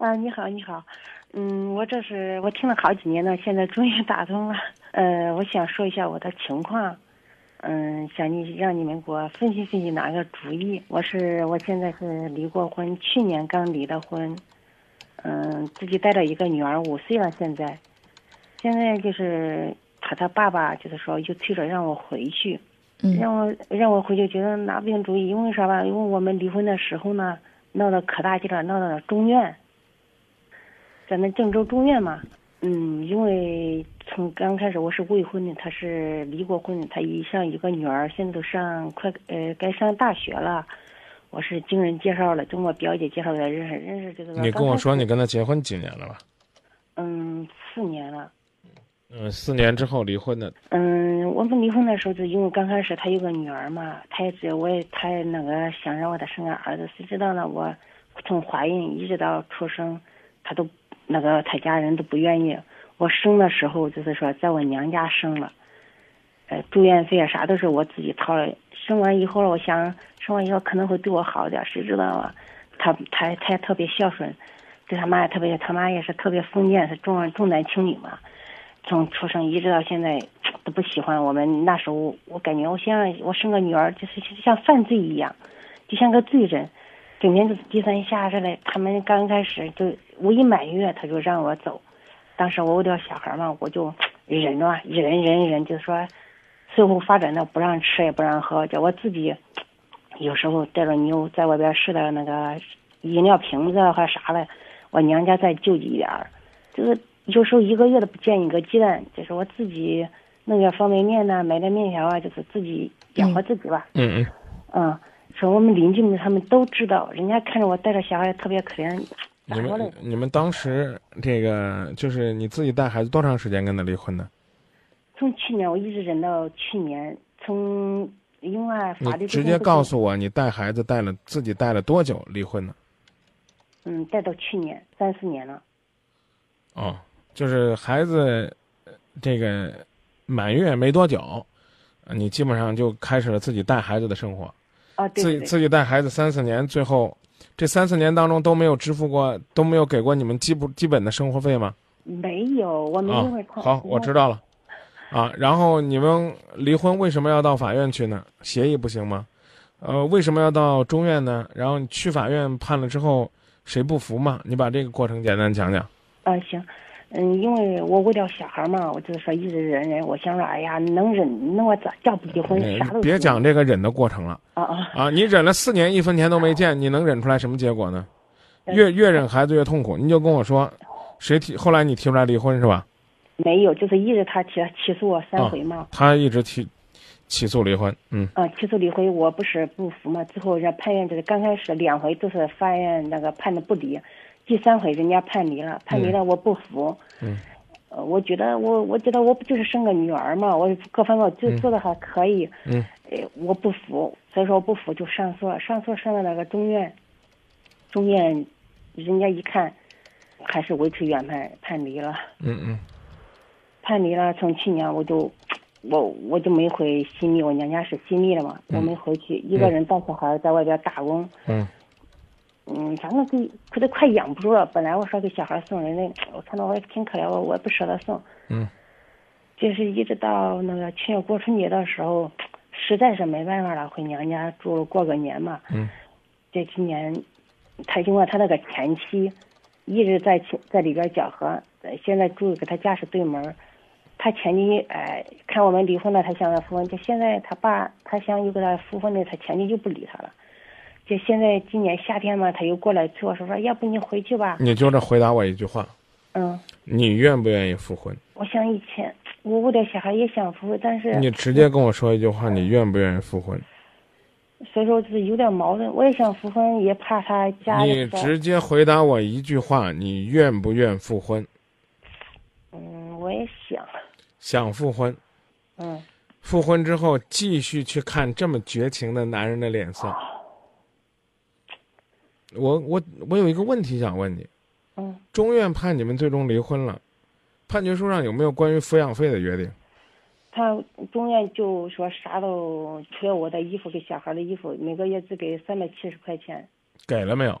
啊，你好，你好，嗯，我这是我听了好几年了，现在终于打通了。呃，我想说一下我的情况，嗯，想你让你们给我分析分析，拿个主意。我是我现在是离过婚，去年刚离的婚，嗯，自己带着一个女儿，五岁了，现在，现在就是他他爸爸就是说又催着让我回去，嗯。让我让我回去，觉得拿不定主意，因为啥吧？因为我们离婚的时候呢，闹得可大劲了，闹到了中院，在那郑州中院嘛。嗯，因为从刚开始我是未婚的，他是离过婚的，他一上一个女儿，现在都上快呃该上大学了。我是经人介绍了，跟我表姐介绍的认识认识这个。你跟我说你跟他结婚几年了吧？嗯，四年了。嗯，四年之后离婚的。嗯，我们离婚的时候，就因为刚开始他有个女儿嘛，他也是我也他也那个想让我再生个儿子，谁知道呢？我从怀孕一直到出生，他都那个他家人都不愿意。我生的时候就是说在我娘家生了，呃，住院费啊啥都是我自己掏了。生完以后了，我想生完以后可能会对我好点，谁知道啊？他他他也特别孝顺，对他妈也特别，他妈也是特别封建，是重重男轻女嘛。从出生一直到现在都不喜欢我们。那时候我感觉我像我生个女儿，就是像犯罪一样，就像个罪人，整天就是低三下四的。他们刚开始就我一满月他就让我走，当时我有点小孩嘛，我就忍着，忍忍忍，就是说最后发展到不让吃也不让喝，叫我自己有时候带着牛在外边试点那个饮料瓶子或啥的，我娘家再救济一点儿，就是。有时候一个月都不见一个鸡蛋，就是我自己弄点方便面呐，买点面条啊，就是自己养活自己吧。嗯嗯。嗯，说我们邻居们他们都知道，人家看着我带着小孩特别可怜。你们你们当时这个就是你自己带孩子多长时间跟他离婚的？从去年我一直忍到去年，从因为法律。你直接告诉我，你带孩子带了自己带了多久离婚呢？嗯，带到去年三四年了。哦。就是孩子，这个满月没多久，你基本上就开始了自己带孩子的生活。啊，对自己自己带孩子三四年，最后这三四年当中都没有支付过，都没有给过你们基不基本的生活费吗？没有，我没因为啊。好，我知道了。啊，然后你们离婚为什么要到法院去呢？协议不行吗？呃，为什么要到中院呢？然后你去法院判了之后，谁不服嘛？你把这个过程简单讲讲。啊，行。嗯，因为我为了小孩嘛，我就是说一直忍忍。我想说，哎呀，能忍，那我咋叫不离婚？啥都别讲这个忍的过程了。啊啊啊！你忍了四年，一分钱都没见，你能忍出来什么结果呢？越越忍孩子越痛苦。你就跟我说，谁提？后来你提出来离婚是吧？没有，就是一直他提起诉我三回嘛。啊、他一直提起诉离婚，嗯。啊，起诉离婚，我不是不服嘛？最后人判院就是刚开始两回都是法院那个判的不离。第三回人家判离了，判离了我不服。嗯。呃，我觉得我我觉得我不就是生个女儿嘛，我各方面就做的还可以。嗯。呃，我不服，所以说我不服就上诉了，上诉上到那个中院，中院，人家一看，还是维持原判判离了。嗯嗯。判离了，从去年我就，我我就没回新密，我娘家是新密的嘛，嗯、我没回去，一个人带小孩在外边打工。嗯。嗯，反正给可都快养不住了。本来我说给小孩送人那，我看到我也挺可怜，我我也不舍得送。嗯。就是一直到那个去年过春节的时候，实在是没办法了，回娘家住过个年嘛。嗯。这今年，他因为他那个前妻一直在在里边搅和，现在住给他家是对门他前妻哎，看我们离婚了，他想要复婚，就现在他爸他想又给他复婚的，他前妻就不理他了。就现在今年夏天嘛，他又过来催我说说，要不你回去吧。你就这回答我一句话。嗯。你愿不愿意复婚？我想以前我为了小孩也想复婚，但是。你直接跟我说一句话，你愿不愿意复婚？所以说就是有点矛盾，我也想复婚，也怕他家。你直接回答我一句话，你愿不愿复婚？嗯，我也想。想复婚。嗯。复婚之后，继续去看这么绝情的男人的脸色。我我我有一个问题想问你，嗯，中院判你们最终离婚了，判决书上有没有关于抚养费的约定？他中院就说啥都除了我的衣服给小孩的衣服，每个月只给三百七十块钱。给了没有？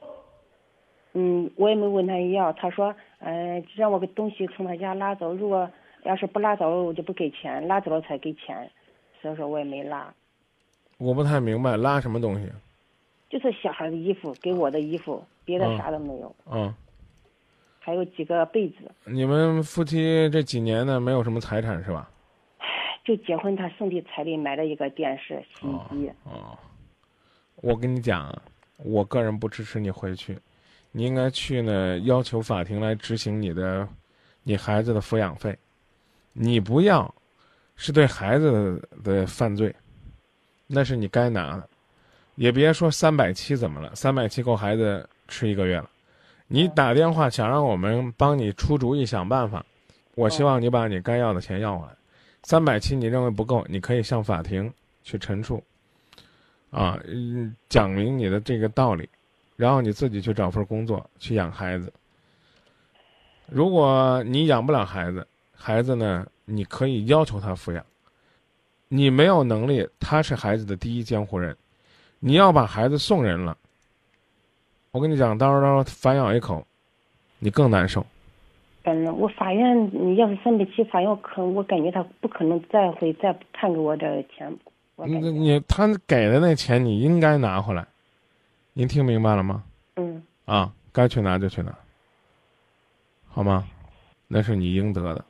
嗯，我也没问他要，他说，呃，让我给东西从他家拉走，如果要是不拉走，我就不给钱，拉走了才给钱，所以说我也没拉。我不太明白拉什么东西。就是小孩的衣服，给我的衣服，别的啥都没有。嗯。还有几个被子。你们夫妻这几年呢，没有什么财产是吧？就结婚他送的彩礼，买了一个电视、洗衣机。哦。我跟你讲，我个人不支持你回去。你应该去呢，要求法庭来执行你的，你孩子的抚养费。你不要，是对孩子的犯罪，那是你该拿的。也别说三百七怎么了，三百七够孩子吃一个月了。你打电话想让我们帮你出主意想办法，我希望你把你该要的钱要回来。三百七你认为不够，你可以向法庭去陈述，啊，讲明你的这个道理。然后你自己去找份工作去养孩子。如果你养不了孩子，孩子呢，你可以要求他抚养。你没有能力，他是孩子的第一监护人，你要把孩子送人了，我跟你讲，到时候反咬一口，你更难受。嗯，我法院你要是三百七，法院可我感觉他不可能再会再判给我这钱。你你他给的那钱你应该拿回来。您听明白了吗？嗯。啊，该去拿就去拿，好吗？那是你应得的。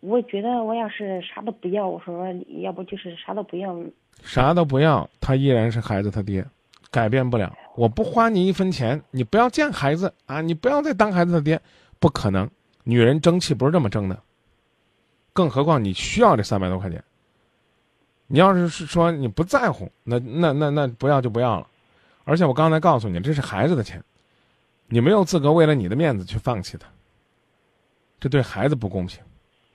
我觉得我要是啥都不要，我说要不就是啥都不要。啥都不要，他依然是孩子他爹，改变不了。我不花你一分钱，你不要见孩子啊！你不要再当孩子的爹，不可能。女人争气不是这么争的。更何况你需要这三百多块钱。你要是是说你不在乎，那那那那不要就不要了。而且我刚才告诉你，这是孩子的钱，你没有资格为了你的面子去放弃他。这对孩子不公平，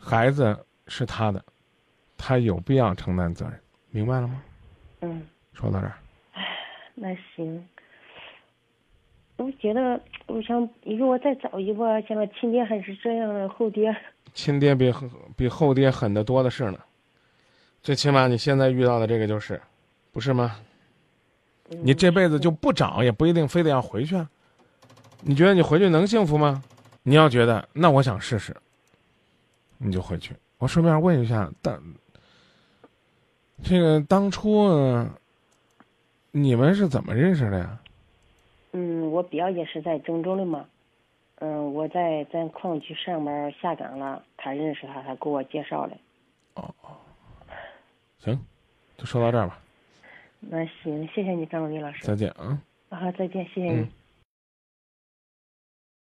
孩子是他的，他有必要承担责任，明白了吗？嗯。说到这儿。唉，那行。我觉得，我想你，如果再找一个，像亲爹还是这样的后爹。亲爹比比后爹狠的多的是呢，最起码你现在遇到的这个就是，不是吗？你这辈子就不找，也不一定非得要回去啊。你觉得你回去能幸福吗？你要觉得，那我想试试，你就回去。我顺便问一下，当这个当初你们是怎么认识的呀？嗯，我表姐是在郑州的嘛。嗯，我在咱矿区上班下岗了，他认识他，他给我介绍的。哦哦，行，就说到这儿吧。那行，谢谢你，张伟丽老师。再见啊！啊，再见，谢谢你。